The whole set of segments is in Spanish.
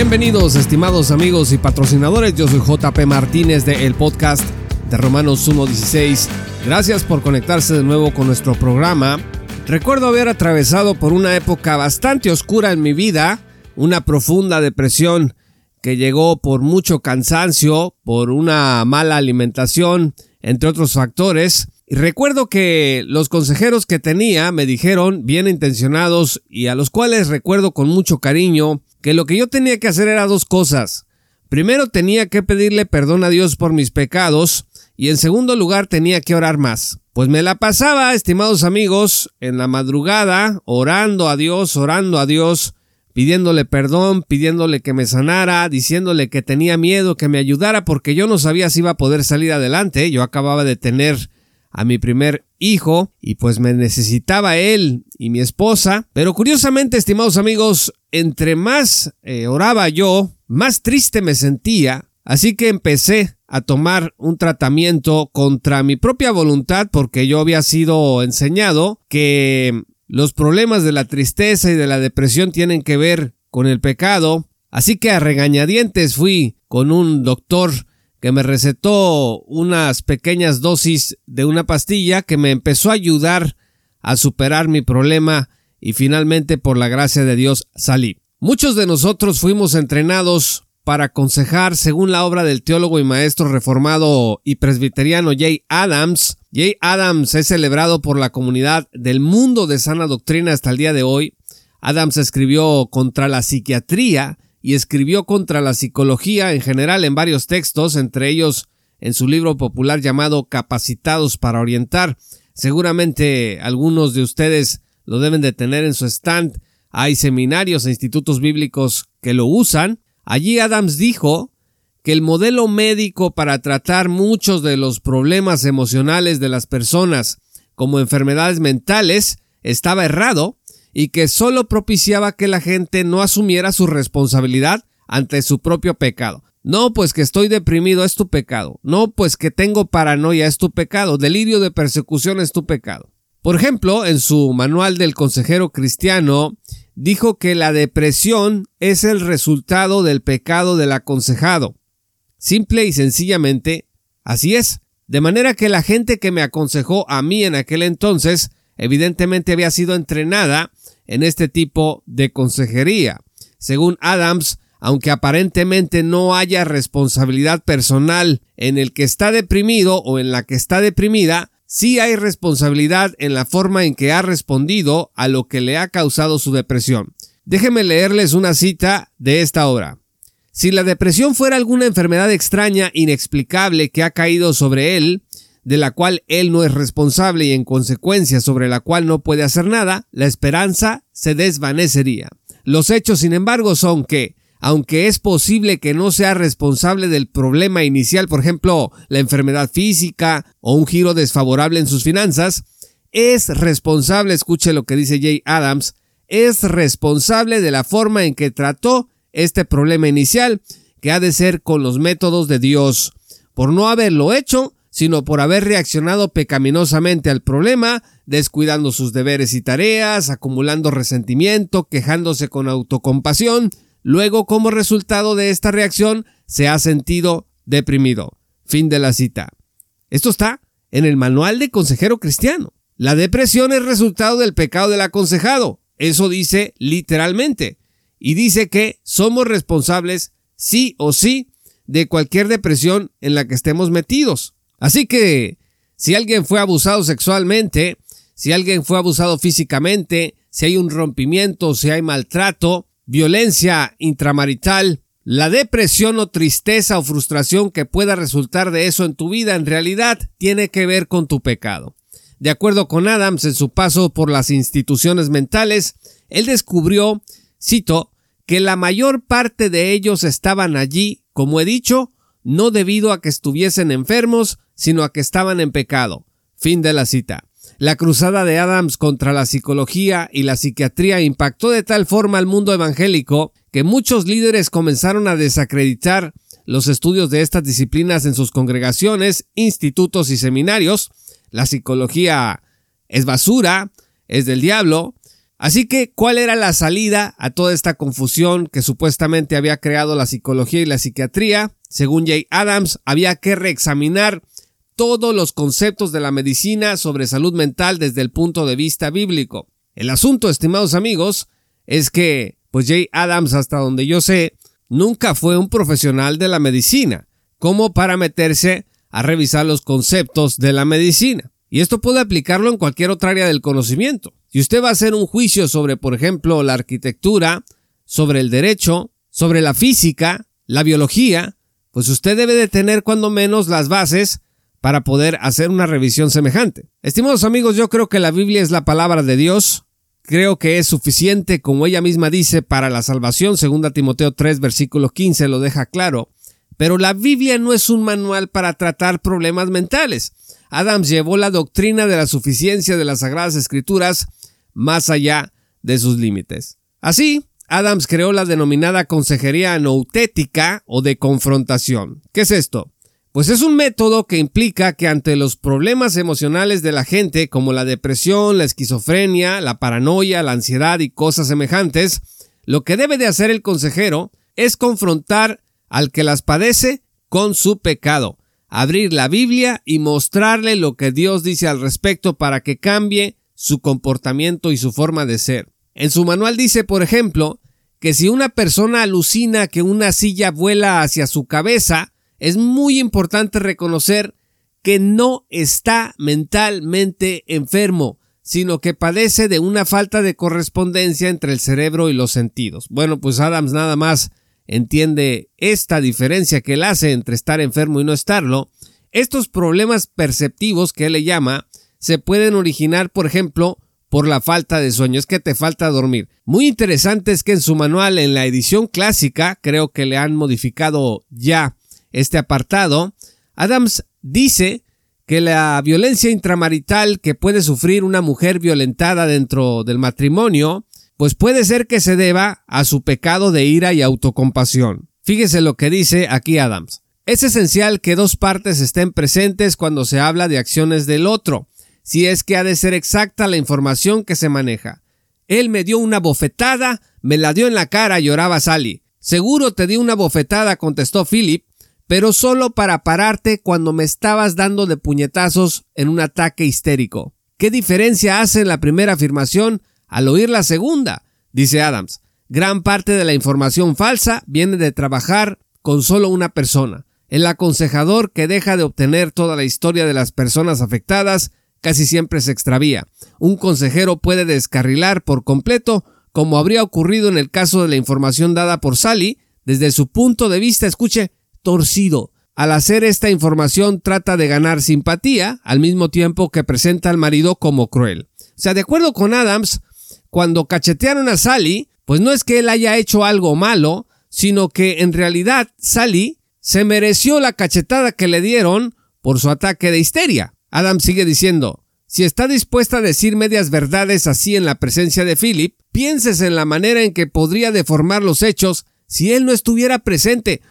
Bienvenidos estimados amigos y patrocinadores, yo soy JP Martínez de el podcast de Romanos 1.16. Gracias por conectarse de nuevo con nuestro programa. Recuerdo haber atravesado por una época bastante oscura en mi vida, una profunda depresión que llegó por mucho cansancio, por una mala alimentación, entre otros factores. Y recuerdo que los consejeros que tenía me dijeron, bien intencionados y a los cuales recuerdo con mucho cariño, que lo que yo tenía que hacer era dos cosas. Primero tenía que pedirle perdón a Dios por mis pecados y en segundo lugar tenía que orar más. Pues me la pasaba, estimados amigos, en la madrugada, orando a Dios, orando a Dios, pidiéndole perdón, pidiéndole que me sanara, diciéndole que tenía miedo, que me ayudara, porque yo no sabía si iba a poder salir adelante. Yo acababa de tener a mi primer hijo y pues me necesitaba él y mi esposa. Pero curiosamente, estimados amigos, entre más eh, oraba yo, más triste me sentía. Así que empecé a tomar un tratamiento contra mi propia voluntad porque yo había sido enseñado que los problemas de la tristeza y de la depresión tienen que ver con el pecado. Así que a regañadientes fui con un doctor que me recetó unas pequeñas dosis de una pastilla que me empezó a ayudar a superar mi problema y finalmente por la gracia de Dios salí. Muchos de nosotros fuimos entrenados para aconsejar según la obra del teólogo y maestro reformado y presbiteriano Jay Adams. Jay Adams es celebrado por la comunidad del mundo de sana doctrina hasta el día de hoy. Adams escribió contra la psiquiatría y escribió contra la psicología en general en varios textos, entre ellos en su libro popular llamado Capacitados para Orientar. Seguramente algunos de ustedes lo deben de tener en su stand. Hay seminarios e institutos bíblicos que lo usan. Allí Adams dijo que el modelo médico para tratar muchos de los problemas emocionales de las personas como enfermedades mentales estaba errado y que solo propiciaba que la gente no asumiera su responsabilidad ante su propio pecado. No, pues que estoy deprimido es tu pecado. No, pues que tengo paranoia es tu pecado. Delirio de persecución es tu pecado. Por ejemplo, en su manual del consejero cristiano, dijo que la depresión es el resultado del pecado del aconsejado. Simple y sencillamente, así es. De manera que la gente que me aconsejó a mí en aquel entonces, evidentemente había sido entrenada en este tipo de consejería. Según Adams, aunque aparentemente no haya responsabilidad personal en el que está deprimido o en la que está deprimida, sí hay responsabilidad en la forma en que ha respondido a lo que le ha causado su depresión. Déjenme leerles una cita de esta obra. Si la depresión fuera alguna enfermedad extraña, inexplicable que ha caído sobre él, de la cual él no es responsable y en consecuencia sobre la cual no puede hacer nada, la esperanza se desvanecería. Los hechos, sin embargo, son que, aunque es posible que no sea responsable del problema inicial, por ejemplo, la enfermedad física o un giro desfavorable en sus finanzas, es responsable, escuche lo que dice Jay Adams, es responsable de la forma en que trató este problema inicial, que ha de ser con los métodos de Dios. Por no haberlo hecho, sino por haber reaccionado pecaminosamente al problema, descuidando sus deberes y tareas, acumulando resentimiento, quejándose con autocompasión, luego como resultado de esta reacción se ha sentido deprimido. Fin de la cita. Esto está en el manual de consejero cristiano. La depresión es resultado del pecado del aconsejado. Eso dice literalmente. Y dice que somos responsables sí o sí de cualquier depresión en la que estemos metidos. Así que, si alguien fue abusado sexualmente, si alguien fue abusado físicamente, si hay un rompimiento, si hay maltrato, violencia intramarital, la depresión o tristeza o frustración que pueda resultar de eso en tu vida en realidad tiene que ver con tu pecado. De acuerdo con Adams en su paso por las instituciones mentales, él descubrió, cito, que la mayor parte de ellos estaban allí, como he dicho, no debido a que estuviesen enfermos, sino a que estaban en pecado. Fin de la cita. La cruzada de Adams contra la psicología y la psiquiatría impactó de tal forma al mundo evangélico que muchos líderes comenzaron a desacreditar los estudios de estas disciplinas en sus congregaciones, institutos y seminarios. La psicología es basura, es del diablo. Así que, ¿cuál era la salida a toda esta confusión que supuestamente había creado la psicología y la psiquiatría? Según Jay Adams, había que reexaminar todos los conceptos de la medicina sobre salud mental desde el punto de vista bíblico. El asunto, estimados amigos, es que, pues Jay Adams, hasta donde yo sé, nunca fue un profesional de la medicina, como para meterse a revisar los conceptos de la medicina. Y esto puede aplicarlo en cualquier otra área del conocimiento. Si usted va a hacer un juicio sobre, por ejemplo, la arquitectura, sobre el derecho, sobre la física, la biología, pues usted debe de tener cuando menos las bases para poder hacer una revisión semejante. Estimados amigos, yo creo que la Biblia es la palabra de Dios. Creo que es suficiente, como ella misma dice, para la salvación. Segunda Timoteo 3, versículo 15 lo deja claro. Pero la Biblia no es un manual para tratar problemas mentales. Adams llevó la doctrina de la suficiencia de las Sagradas Escrituras más allá de sus límites. Así, Adams creó la denominada consejería noutética o de confrontación. ¿Qué es esto? Pues es un método que implica que ante los problemas emocionales de la gente como la depresión, la esquizofrenia, la paranoia, la ansiedad y cosas semejantes, lo que debe de hacer el consejero es confrontar al que las padece con su pecado, abrir la Biblia y mostrarle lo que Dios dice al respecto para que cambie su comportamiento y su forma de ser. En su manual dice, por ejemplo, que si una persona alucina que una silla vuela hacia su cabeza, es muy importante reconocer que no está mentalmente enfermo, sino que padece de una falta de correspondencia entre el cerebro y los sentidos. Bueno, pues Adams nada más entiende esta diferencia que él hace entre estar enfermo y no estarlo. Estos problemas perceptivos que él le llama se pueden originar, por ejemplo, por la falta de sueño, es que te falta dormir. Muy interesante es que en su manual, en la edición clásica, creo que le han modificado ya este apartado, Adams dice que la violencia intramarital que puede sufrir una mujer violentada dentro del matrimonio, pues puede ser que se deba a su pecado de ira y autocompasión. Fíjese lo que dice aquí Adams. Es esencial que dos partes estén presentes cuando se habla de acciones del otro si es que ha de ser exacta la información que se maneja. Él me dio una bofetada, me la dio en la cara, lloraba Sally. Seguro te di una bofetada, contestó Philip, pero solo para pararte cuando me estabas dando de puñetazos en un ataque histérico. ¿Qué diferencia hace la primera afirmación al oír la segunda? dice Adams. Gran parte de la información falsa viene de trabajar con solo una persona. El aconsejador que deja de obtener toda la historia de las personas afectadas casi siempre se extravía. Un consejero puede descarrilar por completo, como habría ocurrido en el caso de la información dada por Sally, desde su punto de vista, escuche, torcido. Al hacer esta información trata de ganar simpatía, al mismo tiempo que presenta al marido como cruel. O sea, de acuerdo con Adams, cuando cachetearon a Sally, pues no es que él haya hecho algo malo, sino que en realidad Sally se mereció la cachetada que le dieron por su ataque de histeria. Adam sigue diciendo, si está dispuesta a decir medias verdades así en la presencia de Philip, pienses en la manera en que podría deformar los hechos si él no estuviera presente.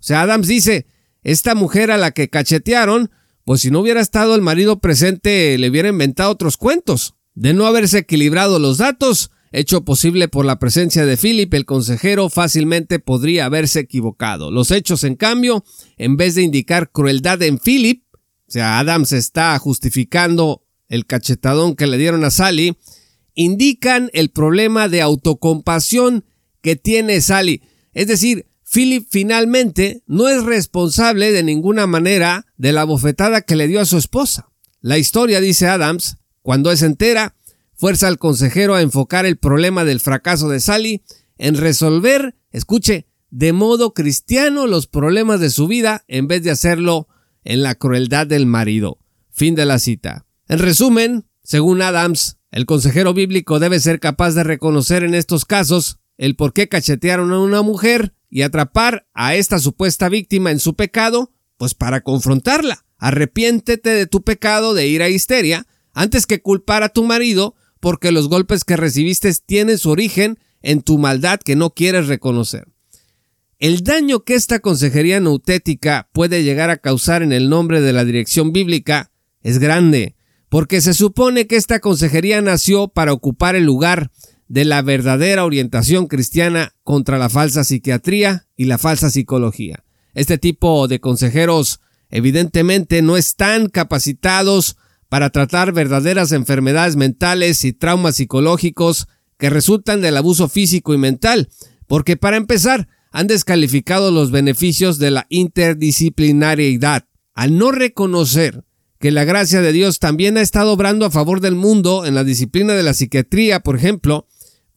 O sea, Adams dice, esta mujer a la que cachetearon, pues si no hubiera estado el marido presente, le hubiera inventado otros cuentos. De no haberse equilibrado los datos, hecho posible por la presencia de Philip, el consejero fácilmente podría haberse equivocado. Los hechos, en cambio, en vez de indicar crueldad en Philip, o sea, Adams está justificando el cachetadón que le dieron a Sally, indican el problema de autocompasión que tiene Sally. Es decir, Philip finalmente no es responsable de ninguna manera de la bofetada que le dio a su esposa. La historia, dice Adams, cuando es entera, fuerza al consejero a enfocar el problema del fracaso de Sally en resolver, escuche, de modo cristiano los problemas de su vida en vez de hacerlo en la crueldad del marido. Fin de la cita. En resumen, según Adams, el consejero bíblico debe ser capaz de reconocer en estos casos el por qué cachetearon a una mujer y atrapar a esta supuesta víctima en su pecado, pues para confrontarla. Arrepiéntete de tu pecado de ira e histeria antes que culpar a tu marido porque los golpes que recibiste tienen su origen en tu maldad que no quieres reconocer. El daño que esta consejería nautética puede llegar a causar en el nombre de la dirección bíblica es grande, porque se supone que esta consejería nació para ocupar el lugar de la verdadera orientación cristiana contra la falsa psiquiatría y la falsa psicología. Este tipo de consejeros evidentemente no están capacitados para tratar verdaderas enfermedades mentales y traumas psicológicos que resultan del abuso físico y mental, porque para empezar, han descalificado los beneficios de la interdisciplinariedad, al no reconocer que la gracia de Dios también ha estado obrando a favor del mundo en la disciplina de la psiquiatría, por ejemplo,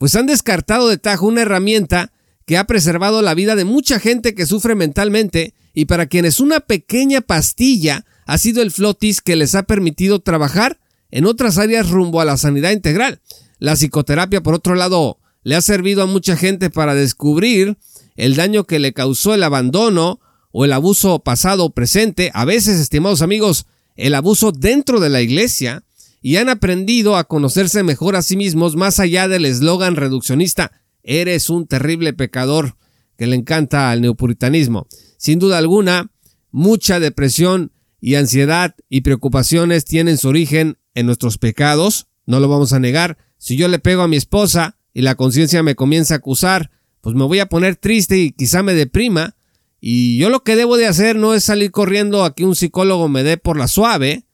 pues han descartado de tajo una herramienta que ha preservado la vida de mucha gente que sufre mentalmente y para quienes una pequeña pastilla ha sido el flotis que les ha permitido trabajar en otras áreas rumbo a la sanidad integral. La psicoterapia, por otro lado, le ha servido a mucha gente para descubrir el daño que le causó el abandono o el abuso pasado o presente, a veces, estimados amigos, el abuso dentro de la iglesia, y han aprendido a conocerse mejor a sí mismos más allá del eslogan reduccionista, eres un terrible pecador, que le encanta al neopuritanismo. Sin duda alguna, mucha depresión y ansiedad y preocupaciones tienen su origen en nuestros pecados, no lo vamos a negar. Si yo le pego a mi esposa y la conciencia me comienza a acusar, pues me voy a poner triste y quizá me deprima. Y yo lo que debo de hacer no es salir corriendo a que un psicólogo me dé por la suave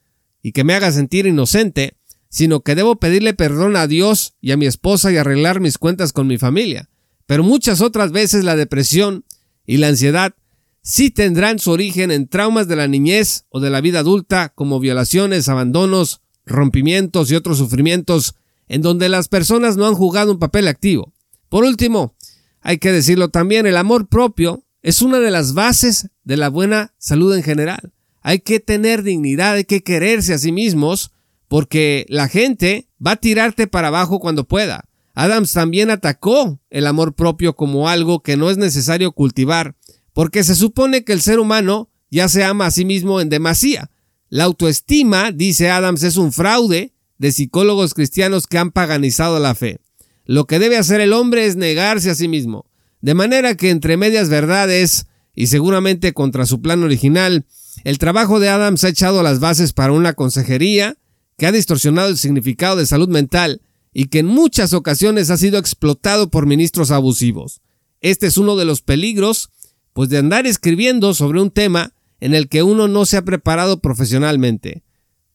y que me haga sentir inocente, sino que debo pedirle perdón a Dios y a mi esposa y arreglar mis cuentas con mi familia. Pero muchas otras veces la depresión y la ansiedad sí tendrán su origen en traumas de la niñez o de la vida adulta, como violaciones, abandonos, rompimientos y otros sufrimientos, en donde las personas no han jugado un papel activo. Por último, hay que decirlo también, el amor propio es una de las bases de la buena salud en general. Hay que tener dignidad, hay que quererse a sí mismos, porque la gente va a tirarte para abajo cuando pueda. Adams también atacó el amor propio como algo que no es necesario cultivar, porque se supone que el ser humano ya se ama a sí mismo en demasía. La autoestima, dice Adams, es un fraude de psicólogos cristianos que han paganizado la fe. Lo que debe hacer el hombre es negarse a sí mismo. De manera que entre medias verdades, y seguramente contra su plan original, el trabajo de Adams ha echado las bases para una consejería que ha distorsionado el significado de salud mental y que en muchas ocasiones ha sido explotado por ministros abusivos. Este es uno de los peligros, pues de andar escribiendo sobre un tema en el que uno no se ha preparado profesionalmente.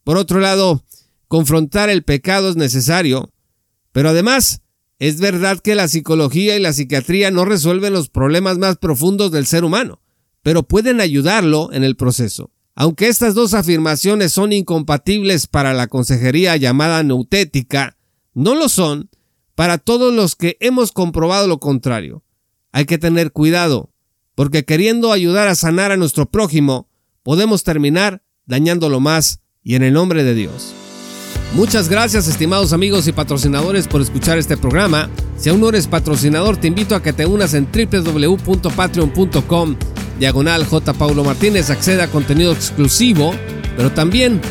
Por otro lado, confrontar el pecado es necesario, pero además es verdad que la psicología y la psiquiatría no resuelven los problemas más profundos del ser humano, pero pueden ayudarlo en el proceso. Aunque estas dos afirmaciones son incompatibles para la consejería llamada neutética, no lo son para todos los que hemos comprobado lo contrario. Hay que tener cuidado, porque queriendo ayudar a sanar a nuestro prójimo, podemos terminar dañándolo más y en el nombre de Dios. Muchas gracias estimados amigos y patrocinadores por escuchar este programa. Si aún no eres patrocinador, te invito a que te unas en www.patreon.com diagonal J. Paulo Martínez, accede a contenido exclusivo, pero también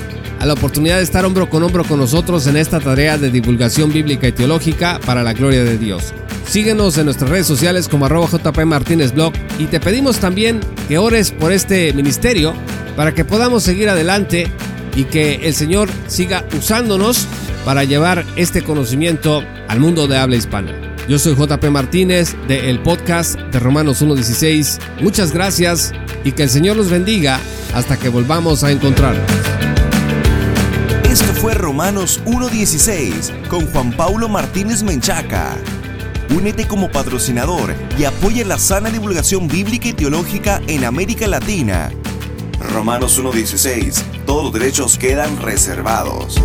a la oportunidad de estar hombro con hombro con nosotros en esta tarea de divulgación bíblica y teológica para la gloria de Dios. Síguenos en nuestras redes sociales como arroba JP Martínez Blog y te pedimos también que ores por este ministerio para que podamos seguir adelante y que el Señor siga usándonos para llevar este conocimiento al mundo de habla hispana. Yo soy JP Martínez de el podcast de Romanos 1.16. Muchas gracias y que el Señor los bendiga hasta que volvamos a encontrarnos. Esto fue Romanos 1.16 con Juan Paulo Martínez Menchaca. Únete como patrocinador y apoya la sana divulgación bíblica y teológica en América Latina. Romanos 1.16 todos los derechos quedan reservados.